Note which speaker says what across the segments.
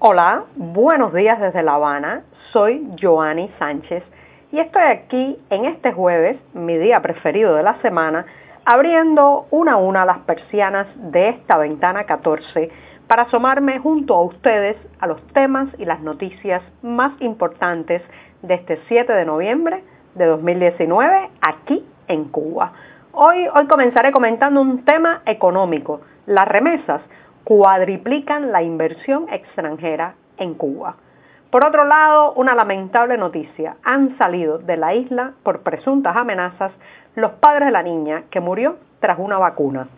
Speaker 1: Hola, buenos días desde La Habana. Soy Joanny Sánchez y estoy aquí en este jueves, mi día preferido de la semana, abriendo una a una las persianas de esta ventana 14 para asomarme junto a ustedes a los temas y las noticias más importantes de este 7 de noviembre de 2019 aquí en Cuba. Hoy, hoy comenzaré comentando un tema económico. Las remesas cuadriplican la inversión extranjera en Cuba. Por otro lado, una lamentable noticia. Han salido de la isla por presuntas amenazas los padres de la niña que murió tras una vacuna.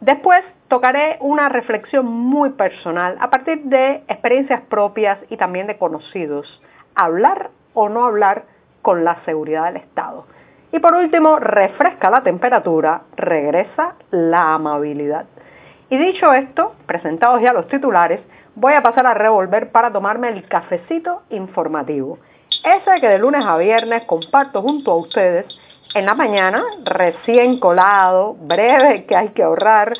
Speaker 1: Después tocaré una reflexión muy personal a partir de experiencias propias y también de conocidos. Hablar o no hablar con la seguridad del Estado. Y por último, refresca la temperatura, regresa la amabilidad. Y dicho esto, presentados ya los titulares, voy a pasar a revolver para tomarme el cafecito informativo. Ese que de lunes a viernes comparto junto a ustedes en la mañana, recién colado, breve, que hay que ahorrar,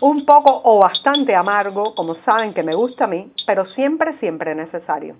Speaker 1: un poco o bastante amargo, como saben que me gusta a mí, pero siempre, siempre necesario.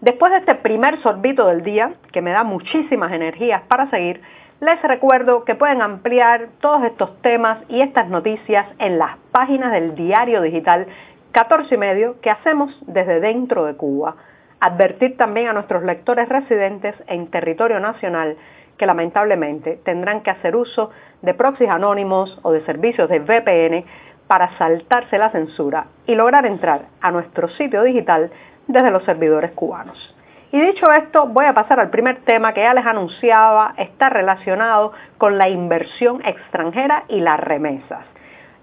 Speaker 1: Después de este primer sorbito del día, que me da muchísimas energías para seguir, les recuerdo que pueden ampliar todos estos temas y estas noticias en las páginas del diario digital 14 y medio que hacemos desde dentro de Cuba. Advertir también a nuestros lectores residentes en territorio nacional que lamentablemente tendrán que hacer uso de proxies anónimos o de servicios de VPN para saltarse la censura y lograr entrar a nuestro sitio digital desde los servidores cubanos. Y dicho esto, voy a pasar al primer tema que ya les anunciaba, está relacionado con la inversión extranjera y las remesas.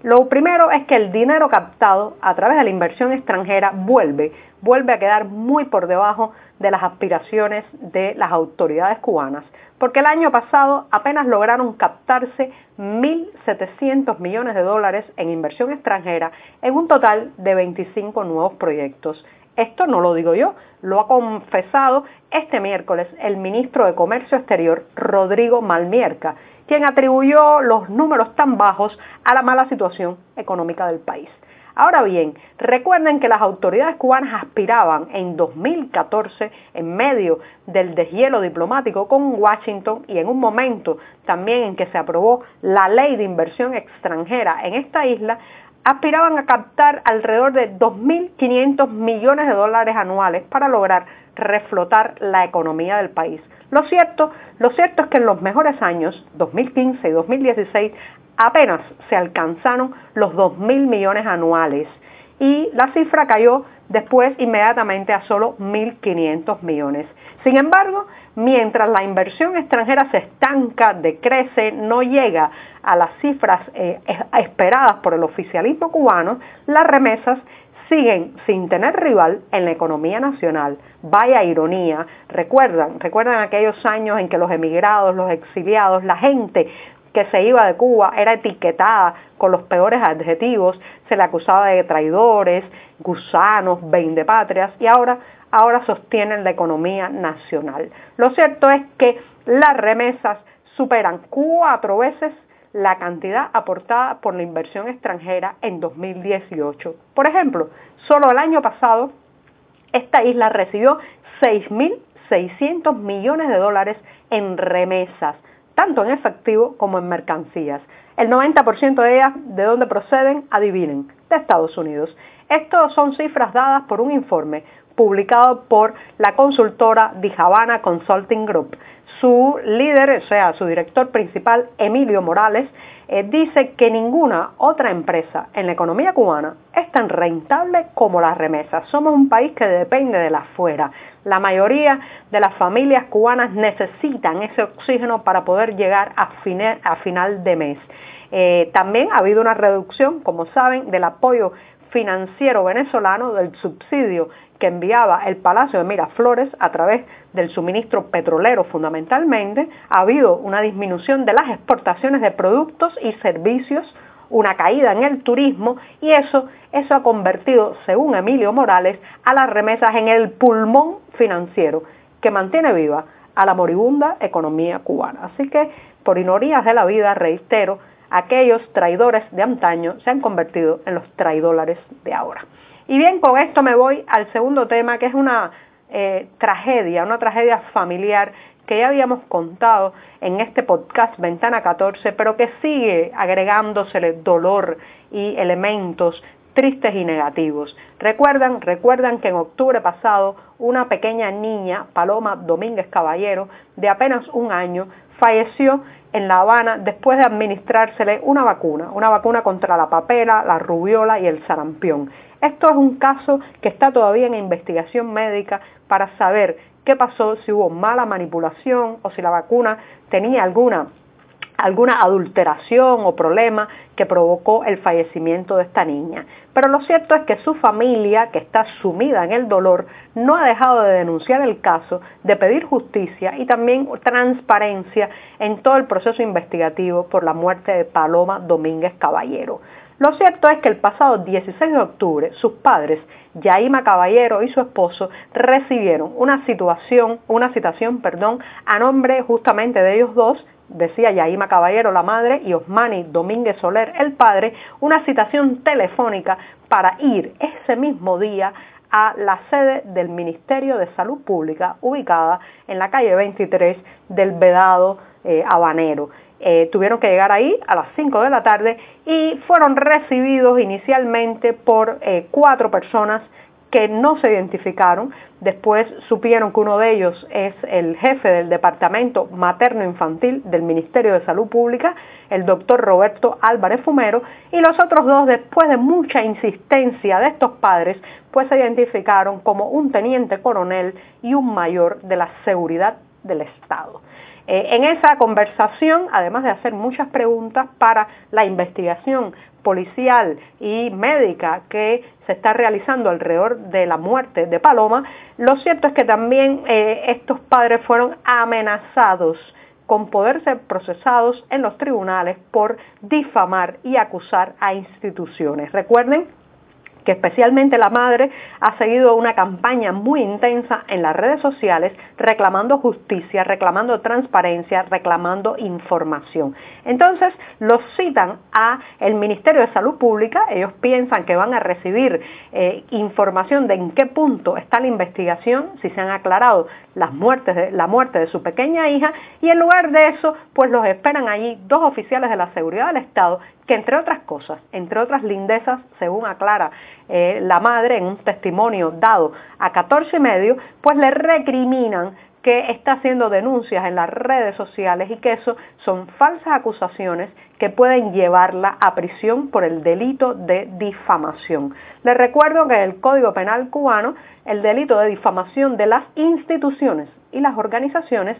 Speaker 1: Lo primero es que el dinero captado a través de la inversión extranjera vuelve, vuelve a quedar muy por debajo de las aspiraciones de las autoridades cubanas, porque el año pasado apenas lograron captarse 1.700 millones de dólares en inversión extranjera en un total de 25 nuevos proyectos. Esto no lo digo yo, lo ha confesado este miércoles el ministro de Comercio Exterior, Rodrigo Malmierca, quien atribuyó los números tan bajos a la mala situación económica del país. Ahora bien, recuerden que las autoridades cubanas aspiraban en 2014, en medio del deshielo diplomático con Washington y en un momento también en que se aprobó la ley de inversión extranjera en esta isla, aspiraban a captar alrededor de 2.500 millones de dólares anuales para lograr reflotar la economía del país. Lo cierto, lo cierto es que en los mejores años, 2015 y 2016, apenas se alcanzaron los 2.000 millones anuales y la cifra cayó después inmediatamente a solo 1.500 millones. Sin embargo, mientras la inversión extranjera se estanca, decrece, no llega a las cifras eh, esperadas por el oficialismo cubano, las remesas siguen sin tener rival en la economía nacional. Vaya ironía. Recuerdan, recuerdan aquellos años en que los emigrados, los exiliados, la gente que se iba de Cuba era etiquetada con los peores adjetivos, se le acusaba de traidores, gusanos, patrias y ahora ahora sostienen la economía nacional. Lo cierto es que las remesas superan cuatro veces la cantidad aportada por la inversión extranjera en 2018. Por ejemplo, solo el año pasado, esta isla recibió 6.600 millones de dólares en remesas, tanto en efectivo como en mercancías. El 90% de ellas, ¿de dónde proceden? Adivinen, de Estados Unidos. Estos son cifras dadas por un informe publicado por la consultora Dijavana Consulting Group. Su líder, o sea, su director principal, Emilio Morales, eh, dice que ninguna otra empresa en la economía cubana es tan rentable como las remesas. Somos un país que depende de la afuera. La mayoría de las familias cubanas necesitan ese oxígeno para poder llegar a, a final de mes. Eh, también ha habido una reducción, como saben, del apoyo financiero venezolano del subsidio que enviaba el Palacio de Miraflores a través del suministro petrolero fundamentalmente, ha habido una disminución de las exportaciones de productos y servicios, una caída en el turismo y eso, eso ha convertido, según Emilio Morales, a las remesas en el pulmón financiero que mantiene viva a la moribunda economía cubana. Así que, por inorías de la vida, reitero, aquellos traidores de antaño se han convertido en los traidores de ahora. Y bien, con esto me voy al segundo tema, que es una eh, tragedia, una tragedia familiar que ya habíamos contado en este podcast Ventana 14, pero que sigue agregándosele dolor y elementos tristes y negativos. Recuerdan, recuerdan que en octubre pasado una pequeña niña, Paloma Domínguez Caballero, de apenas un año, falleció en La Habana después de administrársele una vacuna, una vacuna contra la papera, la rubiola y el sarampión. Esto es un caso que está todavía en investigación médica para saber qué pasó, si hubo mala manipulación o si la vacuna tenía alguna alguna adulteración o problema que provocó el fallecimiento de esta niña. Pero lo cierto es que su familia, que está sumida en el dolor, no ha dejado de denunciar el caso, de pedir justicia y también transparencia en todo el proceso investigativo por la muerte de Paloma Domínguez Caballero. Lo cierto es que el pasado 16 de octubre sus padres, Yaima Caballero y su esposo, recibieron una situación, una citación, perdón, a nombre justamente de ellos dos decía Yaima Caballero, la madre, y Osmani Domínguez Soler, el padre, una citación telefónica para ir ese mismo día a la sede del Ministerio de Salud Pública, ubicada en la calle 23 del Vedado eh, Habanero. Eh, tuvieron que llegar ahí a las 5 de la tarde y fueron recibidos inicialmente por eh, cuatro personas que no se identificaron. Después supieron que uno de ellos es el jefe del Departamento Materno Infantil del Ministerio de Salud Pública, el doctor Roberto Álvarez Fumero, y los otros dos, después de mucha insistencia de estos padres, pues se identificaron como un teniente coronel y un mayor de la seguridad del Estado. Eh, en esa conversación, además de hacer muchas preguntas para la investigación policial y médica que se está realizando alrededor de la muerte de Paloma, lo cierto es que también eh, estos padres fueron amenazados con poder ser procesados en los tribunales por difamar y acusar a instituciones. Recuerden que especialmente la madre ha seguido una campaña muy intensa en las redes sociales reclamando justicia, reclamando transparencia, reclamando información. Entonces los citan a el Ministerio de Salud Pública, ellos piensan que van a recibir eh, información de en qué punto está la investigación, si se han aclarado las muertes la muerte de su pequeña hija y en lugar de eso pues los esperan allí dos oficiales de la seguridad del Estado que entre otras cosas, entre otras lindezas, según aclara eh, la madre en un testimonio dado a 14 y medio, pues le recriminan que está haciendo denuncias en las redes sociales y que eso son falsas acusaciones que pueden llevarla a prisión por el delito de difamación. Les recuerdo que en el Código Penal cubano el delito de difamación de las instituciones y las organizaciones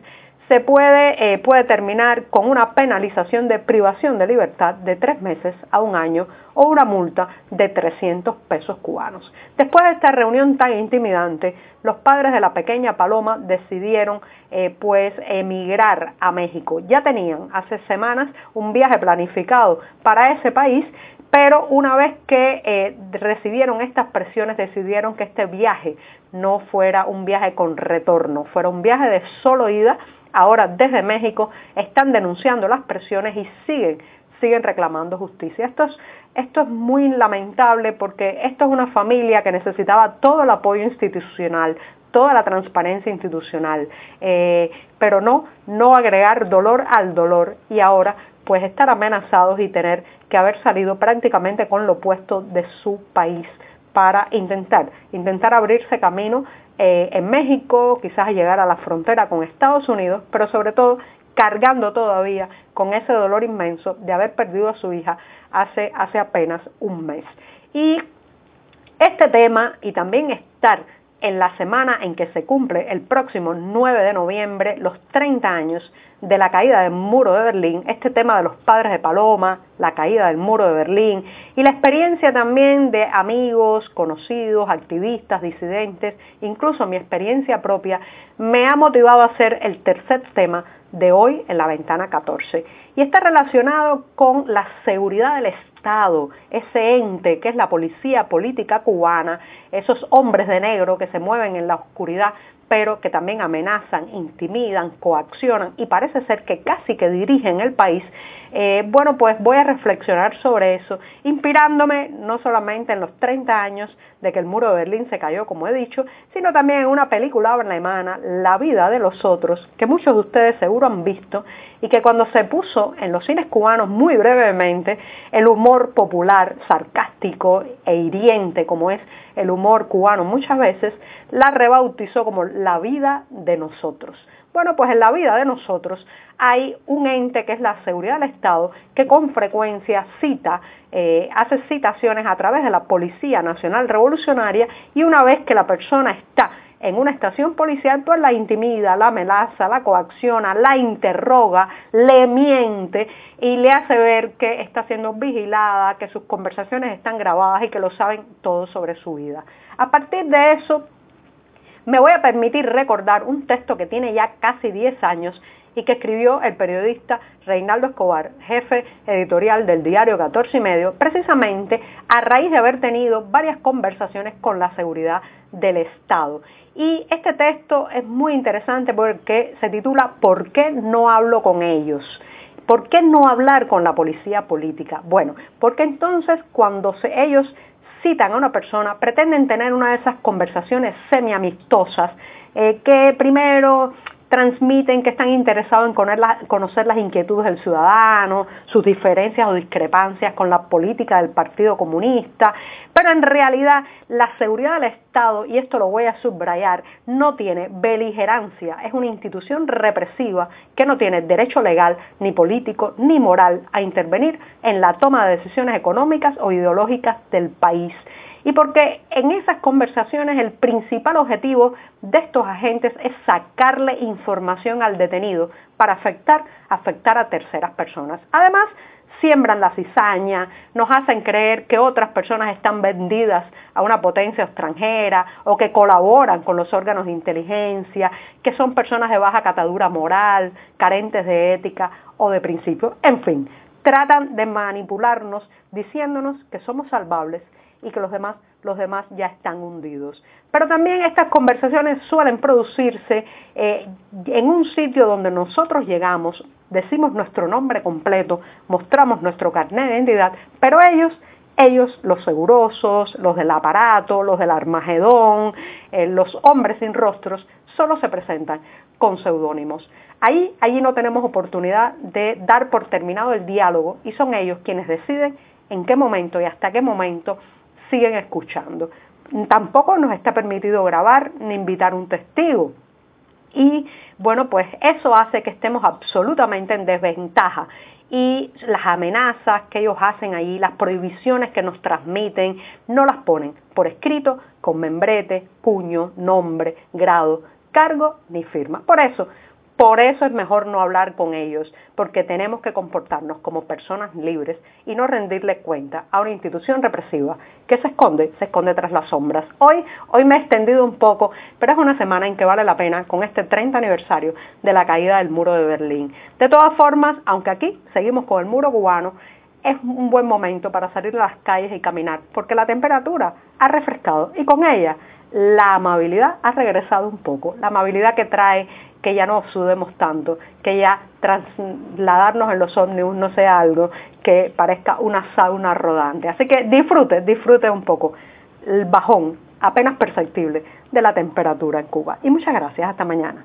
Speaker 1: se puede, eh, puede terminar con una penalización de privación de libertad de tres meses a un año o una multa de 300 pesos cubanos. Después de esta reunión tan intimidante, los padres de la pequeña Paloma decidieron eh, pues emigrar a México. Ya tenían hace semanas un viaje planificado para ese país, pero una vez que eh, recibieron estas presiones decidieron que este viaje no fuera un viaje con retorno, fuera un viaje de solo ida ahora desde México están denunciando las presiones y siguen, siguen reclamando justicia. Esto es, esto es muy lamentable porque esto es una familia que necesitaba todo el apoyo institucional, toda la transparencia institucional, eh, pero no, no agregar dolor al dolor y ahora pues estar amenazados y tener que haber salido prácticamente con lo opuesto de su país para intentar, intentar abrirse camino eh, en México, quizás llegar a la frontera con Estados Unidos, pero sobre todo cargando todavía con ese dolor inmenso de haber perdido a su hija hace, hace apenas un mes. Y este tema y también estar en la semana en que se cumple el próximo 9 de noviembre los 30 años de la caída del muro de Berlín, este tema de los padres de Paloma, la caída del muro de Berlín y la experiencia también de amigos, conocidos, activistas, disidentes, incluso mi experiencia propia, me ha motivado a hacer el tercer tema de hoy en la ventana 14 y está relacionado con la seguridad del Estado, ese ente que es la policía política cubana, esos hombres de negro que se mueven en la oscuridad pero que también amenazan, intimidan, coaccionan y parece ser que casi que dirigen el país, eh, bueno, pues voy a reflexionar sobre eso, inspirándome no solamente en los 30 años de que el muro de Berlín se cayó, como he dicho, sino también en una película alemana, La vida de los otros, que muchos de ustedes seguro han visto y que cuando se puso en los cines cubanos muy brevemente, el humor popular, sarcástico e hiriente como es el humor cubano muchas veces, la rebautizó como la vida de nosotros. Bueno, pues en la vida de nosotros hay un ente que es la seguridad del Estado que con frecuencia cita, eh, hace citaciones a través de la Policía Nacional Revolucionaria y una vez que la persona está en una estación policial, pues la intimida, la amenaza, la coacciona, la interroga, le miente y le hace ver que está siendo vigilada, que sus conversaciones están grabadas y que lo saben todo sobre su vida. A partir de eso, me voy a permitir recordar un texto que tiene ya casi 10 años y que escribió el periodista Reinaldo Escobar, jefe editorial del diario 14 y medio, precisamente a raíz de haber tenido varias conversaciones con la seguridad del Estado. Y este texto es muy interesante porque se titula ¿Por qué no hablo con ellos? ¿Por qué no hablar con la policía política? Bueno, porque entonces cuando ellos citan a una persona, pretenden tener una de esas conversaciones semi-amistosas, eh, que primero transmiten que están interesados en conocer las inquietudes del ciudadano, sus diferencias o discrepancias con la política del Partido Comunista, pero en realidad la seguridad del Estado, y esto lo voy a subrayar, no tiene beligerancia, es una institución represiva que no tiene derecho legal, ni político, ni moral a intervenir en la toma de decisiones económicas o ideológicas del país y porque en esas conversaciones el principal objetivo de estos agentes es sacarle información al detenido para afectar, afectar a terceras personas. Además, siembran la cizaña, nos hacen creer que otras personas están vendidas a una potencia extranjera o que colaboran con los órganos de inteligencia, que son personas de baja catadura moral, carentes de ética o de principio. En fin, tratan de manipularnos diciéndonos que somos salvables y que los demás, los demás ya están hundidos. Pero también estas conversaciones suelen producirse eh, en un sitio donde nosotros llegamos, decimos nuestro nombre completo, mostramos nuestro carnet de identidad, pero ellos ellos, los segurosos, los del aparato, los del Armagedón, eh, los hombres sin rostros, solo se presentan con seudónimos. Ahí, allí no tenemos oportunidad de dar por terminado el diálogo y son ellos quienes deciden en qué momento y hasta qué momento siguen escuchando. Tampoco nos está permitido grabar ni invitar un testigo. Y bueno, pues eso hace que estemos absolutamente en desventaja. Y las amenazas que ellos hacen ahí, las prohibiciones que nos transmiten, no las ponen por escrito, con membrete, puño, nombre, grado, cargo ni firma. Por eso, por eso es mejor no hablar con ellos, porque tenemos que comportarnos como personas libres y no rendirle cuenta a una institución represiva que se esconde, se esconde tras las sombras. Hoy, hoy me he extendido un poco, pero es una semana en que vale la pena con este 30 aniversario de la caída del muro de Berlín. De todas formas, aunque aquí seguimos con el muro cubano, es un buen momento para salir a las calles y caminar, porque la temperatura ha refrescado y con ella la amabilidad ha regresado un poco, la amabilidad que trae que ya no sudemos tanto, que ya trasladarnos en los ómnibus no sea algo que parezca una sauna rodante. Así que disfrute, disfrute un poco el bajón apenas perceptible de la temperatura en Cuba. Y muchas gracias, hasta mañana.